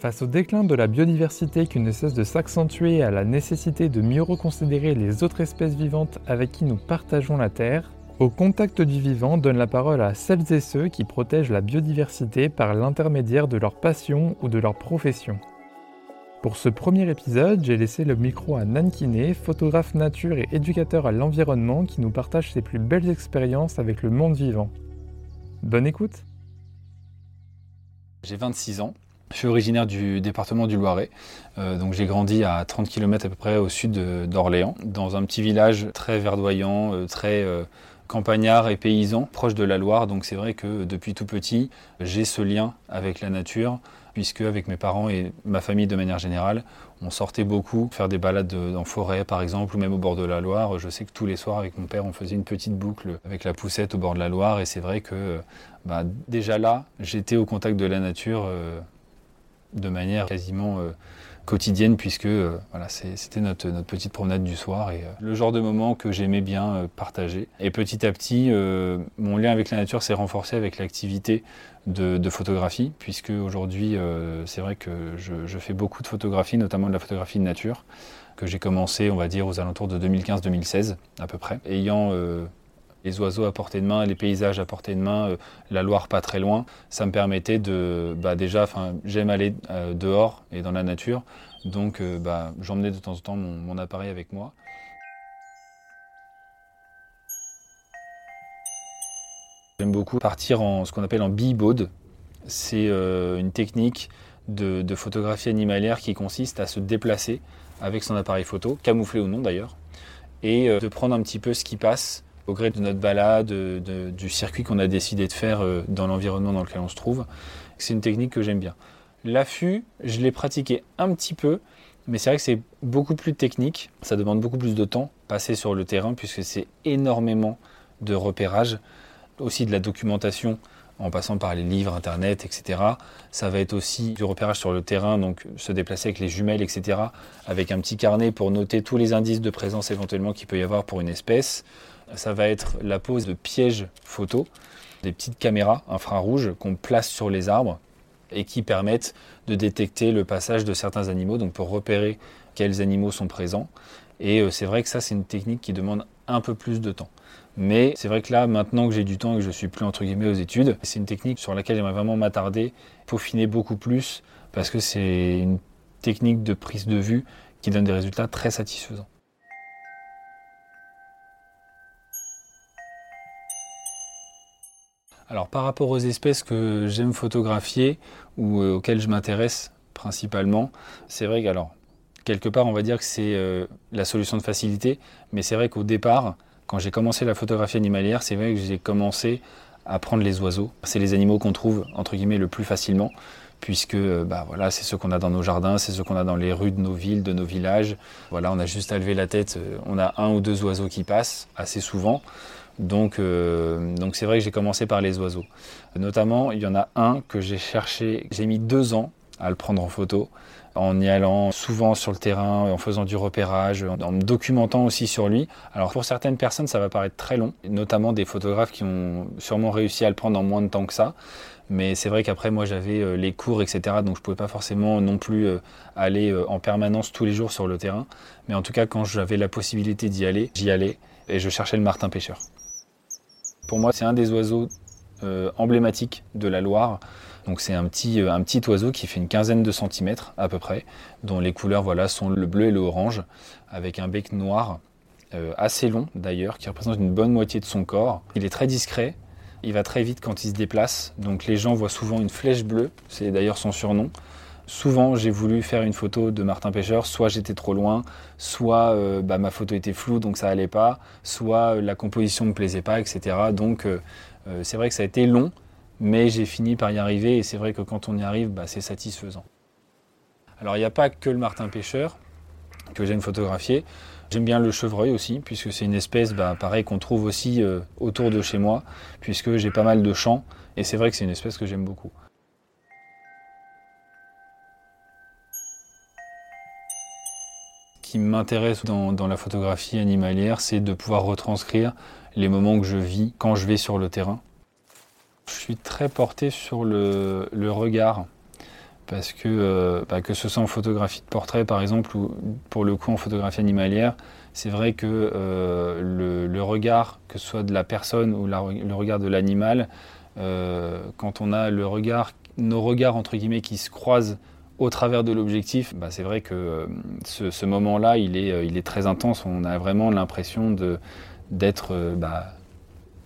Face au déclin de la biodiversité qui ne cesse de s'accentuer et à la nécessité de mieux reconsidérer les autres espèces vivantes avec qui nous partageons la Terre, Au contact du vivant donne la parole à celles et ceux qui protègent la biodiversité par l'intermédiaire de leur passion ou de leur profession. Pour ce premier épisode, j'ai laissé le micro à Nan Kiné, photographe nature et éducateur à l'environnement qui nous partage ses plus belles expériences avec le monde vivant. Bonne écoute J'ai 26 ans. Je suis originaire du département du Loiret, Euh, donc j'ai grandi à 30 km à peu près au sud d'Orléans, dans un petit village très verdoyant, euh, très euh, campagnard et paysan, proche de la Loire. Donc c'est vrai que depuis tout petit, j'ai ce lien avec la nature, puisque avec mes parents et ma famille de manière générale, on sortait beaucoup faire des balades de- en forêt par exemple, ou même au bord de la Loire. Je sais que tous les soirs avec mon père, on faisait une petite boucle avec la poussette au bord de la Loire, et c'est vrai que bah, déjà là, j'étais au contact de la nature. De manière quasiment euh, quotidienne puisque euh, voilà, c'était notre, notre petite promenade du soir et euh, le genre de moment que j'aimais bien partager. Et petit à petit, mon lien avec la nature s'est renforcé avec l'activité de, photographie puisque aujourd'hui, c'est vrai que je, je fais beaucoup de photographie, notamment de la photographie de nature que j'ai commencé, on va dire, aux alentours de 2015-2016 à peu près. Ayant les oiseaux à portée de main, les paysages à portée de main, euh, la Loire pas très loin, ça me permettait de, bah déjà, j'aime aller euh, dehors et dans la nature, donc euh, bah, j'emmenais de temps en temps mon, appareil avec moi. J'aime beaucoup partir en ce qu'on appelle en bee-boat. C'est une technique de, de photographie animalière qui consiste à se déplacer avec son appareil photo, camouflé ou non d'ailleurs, et de prendre un petit peu ce qui passe au gré de notre balade, de- de- du circuit qu'on a décidé de faire euh, dans l'environnement dans lequel on se trouve. C'est une technique que j'aime bien. L'affût, je l'ai pratiqué un petit peu, mais c'est vrai que c'est beaucoup plus technique. Ça demande beaucoup plus de temps passé sur le terrain puisque c'est énormément de repérage, aussi de la documentation en passant par les livres, internet, etc. Ça va être aussi du repérage sur le terrain, donc se déplacer avec les jumelles, etc. Avec un petit carnet pour noter tous les indices de présence éventuellement qu'il peut y avoir pour une espèce. Ça va être la pose de pièges photo, des petites caméras infrarouges qu'on place sur les arbres et qui permettent de détecter le passage de certains animaux, donc pour repérer quels animaux sont présents. Et euh, c'est vrai que ça, c'est une technique qui demande un peu plus de temps. Mais c'est vrai que là, maintenant que j'ai du temps et que je suis plus entre guillemets aux études, c'est une technique sur laquelle j'aimerais vraiment m'attarder, peaufiner beaucoup plus, parce que c'est une technique de prise de vue qui donne des résultats très satisfaisants. Alors par rapport aux espèces que j'aime photographier ou euh, auxquelles je m'intéresse principalement, c'est vrai que alors quelque part on va dire que c'est euh, la solution de facilité, mais c'est vrai qu'au départ, quand j'ai commencé la photographie animalière, c'est vrai que j'ai commencé à prendre les oiseaux. C'est les animaux qu'on trouve entre guillemets le plus facilement, puisque euh, bah c'est ceux qu'on a dans nos jardins, c'est ceux qu'on a dans les rues de nos villes, de nos villages. Voilà, on a juste à lever la tête, on a un ou deux oiseaux qui passent assez souvent. Donc, euh, donc c'est vrai que j'ai commencé par les oiseaux. Notamment, il y en a un que j'ai cherché, j'ai mis deux ans à le prendre en photo, en y allant souvent sur le terrain, en faisant du repérage, en, me documentant aussi sur lui. Alors pour certaines personnes, ça va paraître très long, notamment des photographes qui ont sûrement réussi à le prendre en moins de temps que ça. Mais c'est vrai qu'après, moi, j'avais euh, les cours, etc. Donc je pouvais pas forcément non plus euh, aller en permanence tous les jours sur le terrain. Mais en tout cas, quand j'avais la possibilité d'y aller, j'y allais et je cherchais le martin pêcheur. Pour moi, c'est un des oiseaux euh, emblématiques de la Loire. Donc c'est un petit, euh, un petit oiseau qui fait une quinzaine de centimètres à peu près, dont les couleurs voilà, sont le bleu et le orange, avec un bec noir, euh, assez long d'ailleurs, qui représente une bonne moitié de son corps. Il est très discret, il va très vite quand il se déplace, donc les gens voient souvent une flèche bleue, c'est d'ailleurs son surnom. Souvent, j'ai voulu faire une photo de Martin Pêcheur, soit j'étais trop loin, soit euh, bah, ma photo était floue donc ça allait pas, soit euh, la composition me plaisait pas, etc. Donc euh, c'est vrai que ça a été long, mais j'ai fini par y arriver et c'est vrai que quand on y arrive, bah, c'est satisfaisant. Alors il n'y a pas que le Martin Pêcheur que j'aime photographier. J'aime bien le chevreuil aussi, puisque c'est une espèce, bah, pareil, qu'on trouve aussi autour de chez moi, puisque j'ai pas mal de champs, et c'est vrai que c'est une espèce que j'aime beaucoup. Qui m'intéresse dans, la photographie animalière, c'est de pouvoir retranscrire les moments que je vis quand je vais sur le terrain. Je suis très porté sur le, regard parce que bah, que ce soit en photographie de portrait par exemple ou pour le coup en photographie animalière, c'est vrai que le, regard, que ce soit de la personne ou le regard de l'animal, quand on a le regard, nos regards entre guillemets qui se croisent au travers de l'objectif, bah, c'est vrai que ce, moment-là, il est, il est très intense. On a vraiment l'impression d'être bah,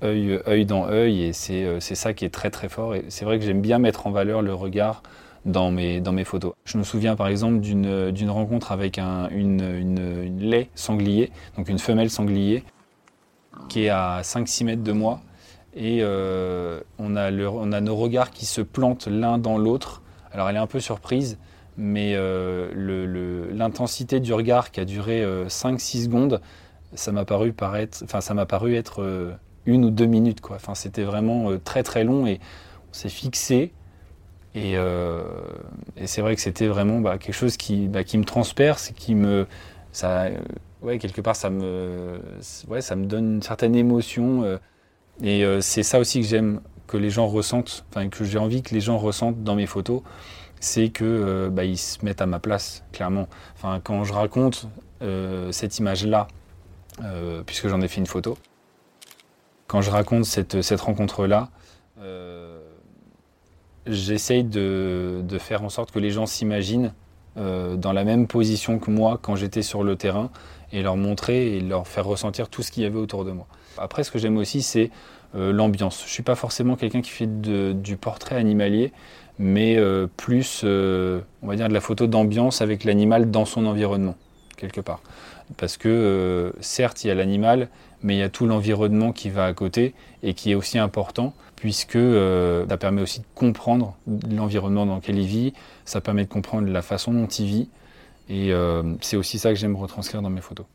œil, dans œil, et euh, c'est ça qui est très très fort. Et c'est vrai que j'aime bien mettre en valeur le regard dans mes, photos. Je me souviens par exemple d'une rencontre avec un, une, une, lait sanglier, donc une femelle sanglier, qui est à 5-6 mètres de moi. Et euh, on a nos regards qui se plantent l'un dans l'autre. Alors elle est un peu surprise, mais euh, l'intensité du regard qui a duré 5-6 secondes, ça m'a paru, paru être une ou deux minutes. C'était vraiment euh, très très long et on s'est fixé. Et, euh, c'est vrai que c'était vraiment bah, quelque chose qui, bah, me transperce, qui me, euh, ouais, quelque part, ça me, ouais, ça me donne une certaine émotion. et c'est ça aussi que j'aime que les gens ressentent, enfin que j'ai envie que les gens ressentent dans mes photos, c'est que bah, ils se mettent à ma place, clairement. Enfin, quand je raconte cette image-là, puisque j'en ai fait une photo, quand je raconte cette, rencontre-là, euh, j'essaye de, faire en sorte que les gens s'imaginent euh, dans la même position que moi quand j'étais sur le terrain et leur montrer et leur faire ressentir tout ce qu'il y avait autour de moi. Après, ce que j'aime aussi, c'est euh, l'ambiance. Je ne suis pas forcément quelqu'un qui fait du portrait animalier, mais plus, on va dire, de la photo d'ambiance avec l'animal dans son environnement, quelque part. Parce que, certes, il y a l'animal, mais il y a tout l'environnement qui va à côté et qui est aussi important puisque euh, ça permet aussi de comprendre l'environnement dans lequel il vit, ça permet de comprendre la façon dont il vit et euh, c'est aussi ça que j'aime retranscrire dans mes photos.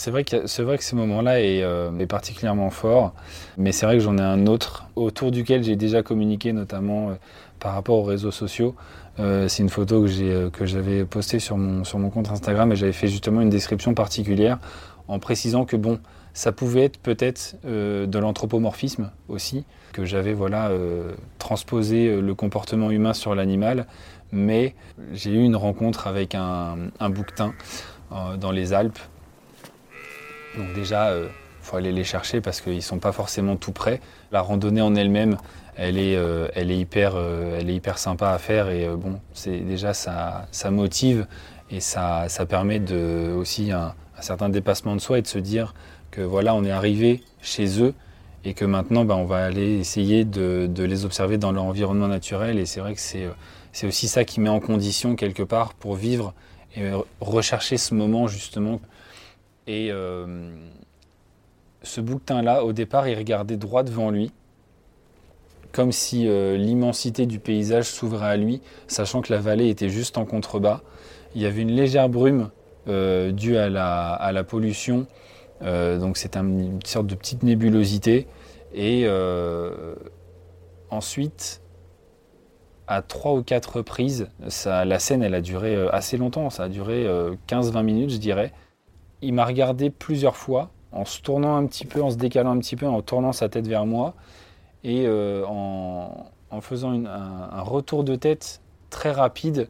C'est vrai, que, ce moment-là est, euh, est, particulièrement fort, mais c'est vrai que j'en ai un autre autour duquel j'ai déjà communiqué, notamment par rapport aux réseaux sociaux. Euh, c'est une photo que, j'ai, euh, j'avais postée sur mon, compte Instagram et j'avais fait justement une description particulière en précisant que bon, ça pouvait être peut-être euh, de l'anthropomorphisme aussi, que j'avais voilà, transposé le comportement humain sur l'animal, mais j'ai eu une rencontre avec un bouquetin dans les Alpes. Donc déjà, il faut aller les chercher parce qu'ils ne sont pas forcément tout près. La randonnée en elle-même, elle est, euh, elle hyper, euh, elle est hyper sympa à faire et euh, bon, c'est déjà ça, ça motive et ça, ça permet de, aussi un, certain dépassement de soi et de se dire que voilà, on est arrivé chez eux et que maintenant bah, on va aller essayer de, de, les observer dans leur environnement naturel et c'est vrai que c'est aussi ça qui met en condition quelque part pour vivre et rechercher ce moment justement. Et ce bouquetin-là, au départ, il regardait droit devant lui comme si euh, l'immensité du paysage s'ouvrait à lui, sachant que la vallée était juste en contrebas. Il y avait une légère brume euh, due à la, pollution, euh, donc c'est une sorte de petite nébulosité. Et ensuite, à trois ou quatre reprises, la scène elle a duré assez longtemps, ça a duré 15-20 minutes je dirais. Il m'a regardé plusieurs fois en se tournant un petit peu, en se décalant un petit peu, en tournant sa tête vers moi et euh, en, faisant un, retour de tête très rapide,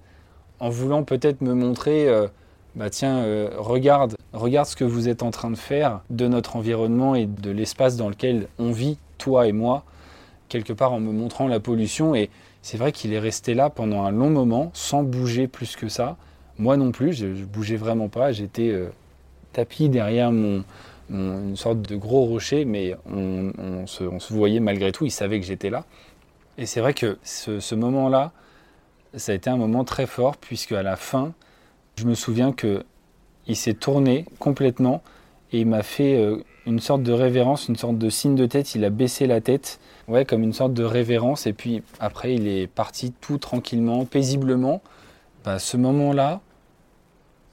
en voulant peut-être me montrer, euh, bah tiens, euh, regarde, regarde ce que vous êtes en train de faire de notre environnement et de l'espace dans lequel on vit, toi et moi, quelque part en me montrant la pollution. Et c'est vrai qu'il est resté là pendant un long moment, sans bouger plus que ça. Moi non plus, je, ne bougeais vraiment pas, j'étais tapis derrière mon, une sorte de gros rocher, mais on, se, voyait malgré tout, il savait que j'étais là. Et c'est vrai que ce, moment-là, ça a été un moment très fort, puisque à la fin, je me souviens que il s'est tourné complètement et il m'a fait euh, une sorte de révérence, une sorte de signe de tête. Il a baissé la tête, ouais, comme une sorte de révérence. Et puis après, il est parti tout tranquillement, paisiblement. Bah, ce moment-là,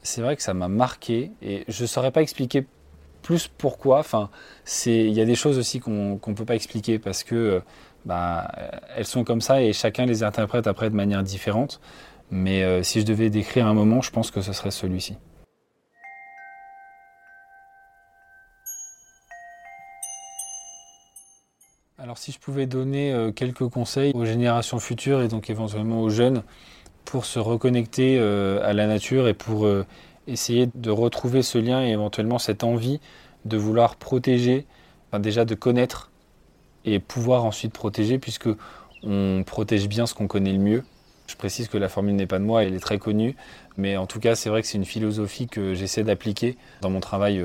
c'est vrai que ça m'a marqué et je ne saurais pas expliquer plus pourquoi. Enfin, il y a des choses aussi qu'on ne peut pas expliquer parce que euh, bah, elles sont comme ça et chacun les interprète après de manière différente. Mais euh, si je devais décrire un moment, je pense que ce serait celui-ci. Alors si je pouvais donner euh, quelques conseils aux générations futures et donc éventuellement aux jeunes pour se reconnecter euh, à la nature et pour euh, essayer de retrouver ce lien et éventuellement cette envie de vouloir protéger, déjà de connaître et pouvoir ensuite protéger puisque on protège bien ce qu'on connaît le mieux. Je précise que la formule n'est pas de moi, elle est très connue, mais en tout cas c'est vrai que c'est une philosophie que j'essaie d'appliquer dans mon travail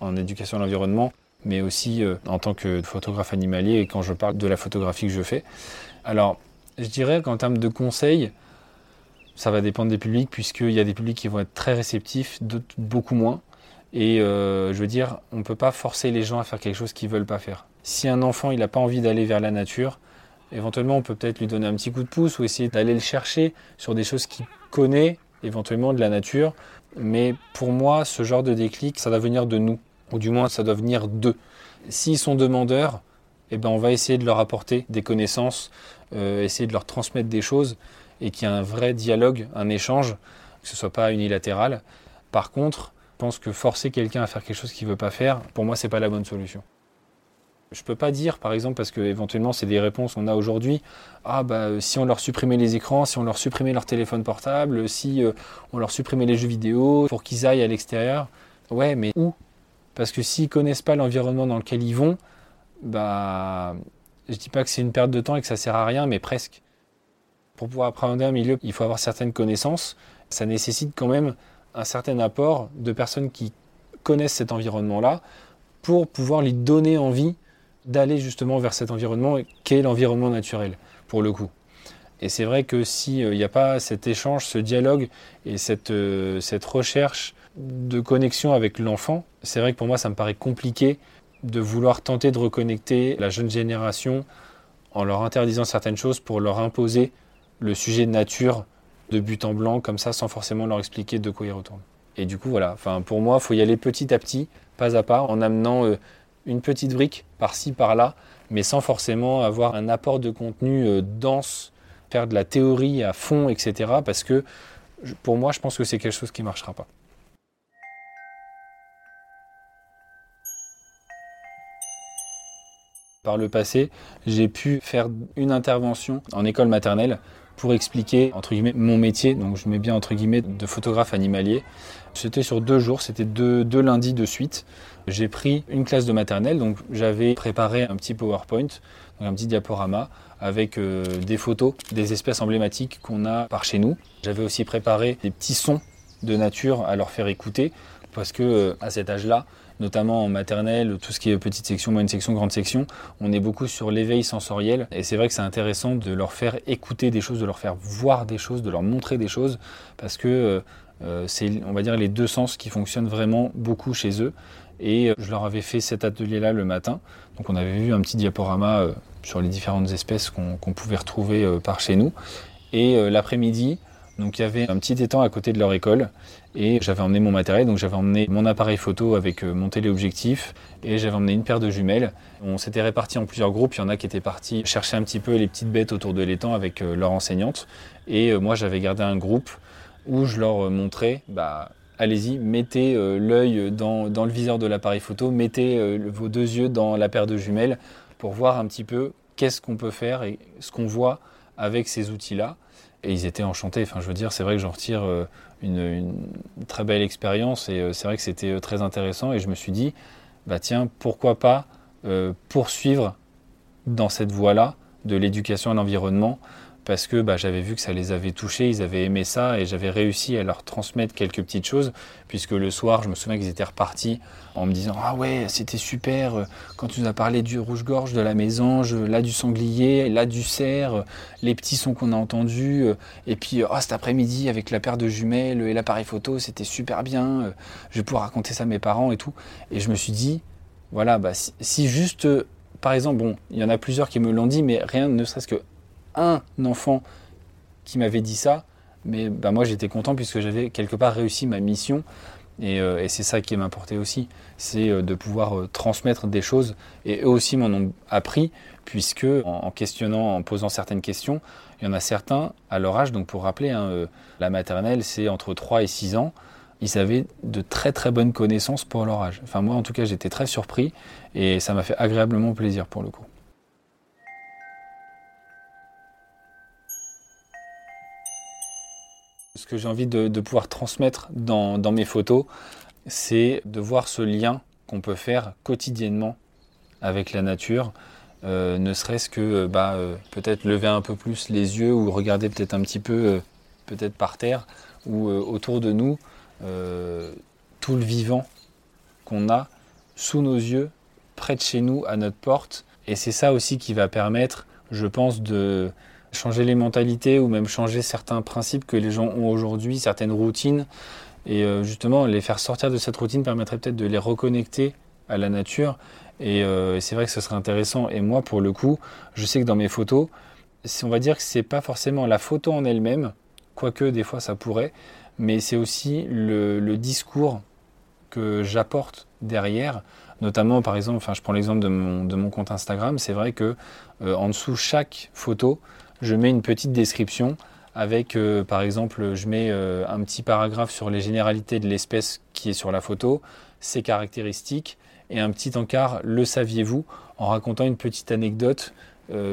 en éducation à l'environnement mais aussi euh, en tant que photographe animalier et quand je parle de la photographie que je fais. Alors, je dirais qu'en termes de conseils, ça va dépendre des publics, puisqu'il y a des publics qui vont être très réceptifs, d'autres beaucoup moins. Et euh, je veux dire, on ne peut pas forcer les gens à faire quelque chose qu'ils ne veulent pas faire. Si un enfant il n'a pas envie d'aller vers la nature, éventuellement on peut peut-être lui donner un petit coup de pouce ou essayer d'aller le chercher sur des choses qu'il connaît, éventuellement de la nature. Mais pour moi, ce genre de déclic, ça va venir de nous ou du moins ça doit venir d'eux. S'ils sont demandeurs, eh ben on va essayer de leur apporter des connaissances, euh, essayer de leur transmettre des choses et qu'il y ait un vrai dialogue, un échange, que ce ne soit pas unilatéral. Par contre, je pense que forcer quelqu'un à faire quelque chose qu'il ne veut pas faire, pour moi, ce n'est pas la bonne solution. Je ne peux pas dire, par exemple, parce que éventuellement c'est des réponses qu'on a aujourd'hui, ah bah si on leur supprimait les écrans, si on leur supprimait leur téléphone portable, si euh, on leur supprimait les jeux vidéo pour qu'ils aillent à l'extérieur. Ouais, mais où? Parce que s'ils connaissent pas l'environnement dans lequel ils vont, bah, je dis pas que c'est une perte de temps et que ça sert à rien, mais presque. Pour pouvoir appréhender un milieu, il faut avoir certaines connaissances. Ça nécessite quand même un certain apport de personnes qui connaissent cet environnement-là pour pouvoir lui donner envie d'aller justement vers cet environnement qu'est l'environnement naturel, pour le coup. Et c'est vrai que s'il n'y a pas cet échange, ce dialogue et cette, euh, cette recherche de connexion avec l'enfant, c'est vrai que pour moi ça me paraît compliqué de vouloir tenter de reconnecter la jeune génération en leur interdisant certaines choses pour leur imposer le sujet de nature de but en blanc comme ça sans forcément leur expliquer de quoi ils retournent. Et du coup voilà, enfin pour moi il faut y aller petit à petit, pas à pas, en amenant euh, une petite brique par-ci par-là, mais sans forcément avoir un apport de contenu euh, dense, faire de la théorie à fond, etc. Parce que pour moi je pense que c'est quelque chose qui ne marchera pas. Par le passé, j'ai pu faire une intervention en école maternelle pour expliquer entre guillemets mon métier, donc je mets bien entre guillemets de photographe animalier. C'était sur deux jours, c'était deux, lundis de suite. J'ai pris une classe de maternelle, donc j'avais préparé un petit PowerPoint, un petit diaporama avec euh, des photos des espèces emblématiques qu'on a par chez nous. J'avais aussi préparé des petits sons de nature à leur faire écouter parce que euh, à cet âge-là, notamment en maternelle, tout ce qui est petite section, moyenne section, grande section, on est beaucoup sur l'éveil sensoriel. Et c'est vrai que c'est intéressant de leur faire écouter des choses, de leur faire voir des choses, de leur montrer des choses, parce que euh, euh, c'est, on va dire, les deux sens qui fonctionnent vraiment beaucoup chez eux. Et je leur avais fait cet atelier-là le matin. Donc on avait vu un petit diaporama sur les différentes espèces qu'on, qu'on pouvait retrouver par chez nous. Et l'après-midi, donc il y avait un petit étang à côté de leur école et j'avais emmené mon matériel, donc j'avais emmené mon appareil photo avec euh, mon téléobjectif et j'avais emmené une paire de jumelles. On s'était répartis en plusieurs groupes, il y en a qui étaient partis chercher un petit peu les petites bêtes autour de l'étang avec euh, leur enseignante et euh, moi j'avais gardé un groupe où je leur montrais, bah, allez-y, mettez l'œil dans, dans, le viseur de l'appareil photo, mettez vos deux yeux dans la paire de jumelles pour voir un petit peu qu'est-ce qu'on peut faire et ce qu'on voit avec ces outils-là. Et ils étaient enchantés. Enfin, je veux dire, c'est vrai que j'en retire une, très belle expérience et euh, c'est vrai que c'était euh, très intéressant. Et je me suis dit, bah tiens, pourquoi pas poursuivre dans cette voie-là de l'éducation à l'environnement parce que bah, j'avais vu que ça les avait touchés, ils avaient aimé ça et j'avais réussi à leur transmettre quelques petites choses, puisque le soir, je me souviens qu'ils étaient repartis en me disant Ah ouais, c'était super, euh, quand tu nous as parlé du rouge-gorge, de la mésange, là du sanglier, là du cerf, euh, les petits sons qu'on a entendus, euh, et puis oh, cet après-midi avec la paire de jumelles et l'appareil photo, c'était super bien, je vais pouvoir raconter ça à mes parents et tout. Et je me suis dit Voilà, bah, si, si juste, par exemple, bon, il y en a plusieurs qui me l'ont dit, mais rien ne serait-ce que un enfant qui m'avait dit ça, mais bah, moi j'étais content puisque j'avais quelque part réussi ma mission. Et, euh, c'est ça qui m'importait aussi, c'est euh, de pouvoir euh, transmettre des choses. Et eux aussi m'en ont appris, puisque en, questionnant, en posant certaines questions, il y en a certains à leur âge, donc pour rappeler, hein, la maternelle c'est entre 3 et 6 ans, ils avaient de très très bonnes connaissances pour leur âge. Enfin moi en tout cas j'étais très surpris et ça m'a fait agréablement plaisir pour le coup. Ce que j'ai envie de, pouvoir transmettre dans, mes photos, c'est de voir ce lien qu'on peut faire quotidiennement avec la nature, euh, ne serait-ce que bah, peut-être lever un peu plus les yeux ou regarder peut-être un petit peu peut-être par terre ou autour de nous tout le vivant qu'on a sous nos yeux, près de chez nous, à notre porte. Et c'est ça aussi qui va permettre, je pense, de changer les mentalités ou même changer certains principes que les gens ont aujourd'hui, certaines routines. Et euh, justement, les faire sortir de cette routine permettrait peut-être de les reconnecter à la nature. Euh, et, c'est vrai que ce serait intéressant. Et moi, pour le coup, je sais que dans mes photos, on va dire que c'est pas forcément la photo en elle-même, quoique des fois ça pourrait, mais c'est aussi le discours que j'apporte derrière, notamment par exemple, enfin je prends l'exemple de mon, compte Instagram, c'est vrai que euh, en dessous chaque photo, je mets une petite description avec euh, par exemple, je mets euh, un petit paragraphe sur les généralités de l'espèce qui est sur la photo, ses caractéristiques et un petit encart, le saviez-vous, en racontant une petite anecdote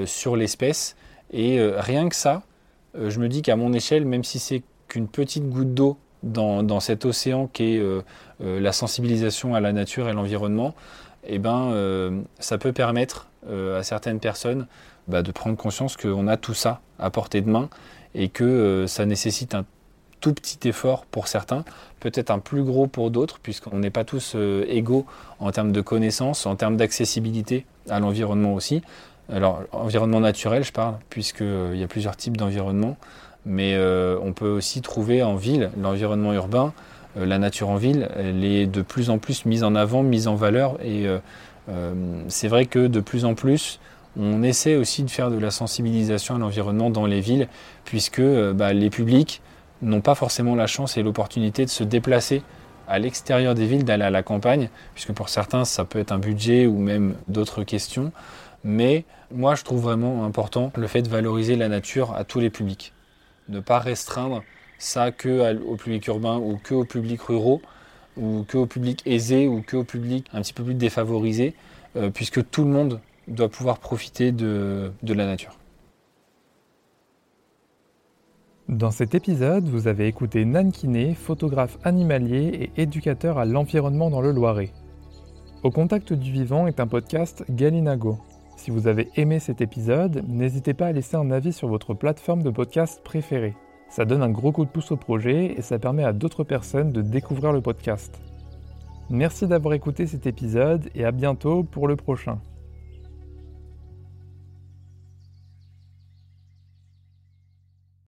sur l'espèce. Et rien que ça, je me dis qu'à mon échelle, même si c'est qu'une petite goutte d'eau dans, cet océan qui est euh, euh, la sensibilisation à la nature et l'environnement, eh ben, euh, ça peut permettre à certaines personnes bah, de prendre conscience qu'on a tout ça à portée de main et que ça nécessite un tout petit effort pour certains, peut-être un plus gros pour d'autres, puisqu'on n'est pas tous égaux en termes de connaissances, en termes d'accessibilité à l'environnement aussi. Alors, environnement naturel, je parle, puisqu'il y a plusieurs types d'environnement mais euh, on peut aussi trouver en ville, l'environnement urbain, euh, la nature en ville, elle est de plus en plus mise en avant, mise en valeur, et euh, c'est vrai que de plus en plus, on essaie aussi de faire de la sensibilisation à l'environnement dans les villes, puisque bah, les publics n'ont pas forcément la chance et l'opportunité de se déplacer à l'extérieur des villes, d'aller à la campagne, puisque pour certains, ça peut être un budget ou même d'autres questions. Mais moi, je trouve vraiment important le fait de valoriser la nature à tous les publics ne pas restreindre ça que au public urbain ou que au public ruraux ou que au public aisé ou que au public un petit peu plus défavorisé, euh, puisque tout le monde doit pouvoir profiter de, la nature. Dans cet épisode, vous avez écouté Nan Kiné, photographe animalier et éducateur à l'environnement dans le Loiret. Au contact du vivant est un podcast Galinago. Si vous avez aimé cet épisode, n'hésitez pas à laisser un avis sur votre plateforme de podcast préférée. Ça donne un gros coup de pouce au projet et ça permet à d'autres personnes de découvrir le podcast. Merci d'avoir écouté cet épisode et à bientôt pour le prochain.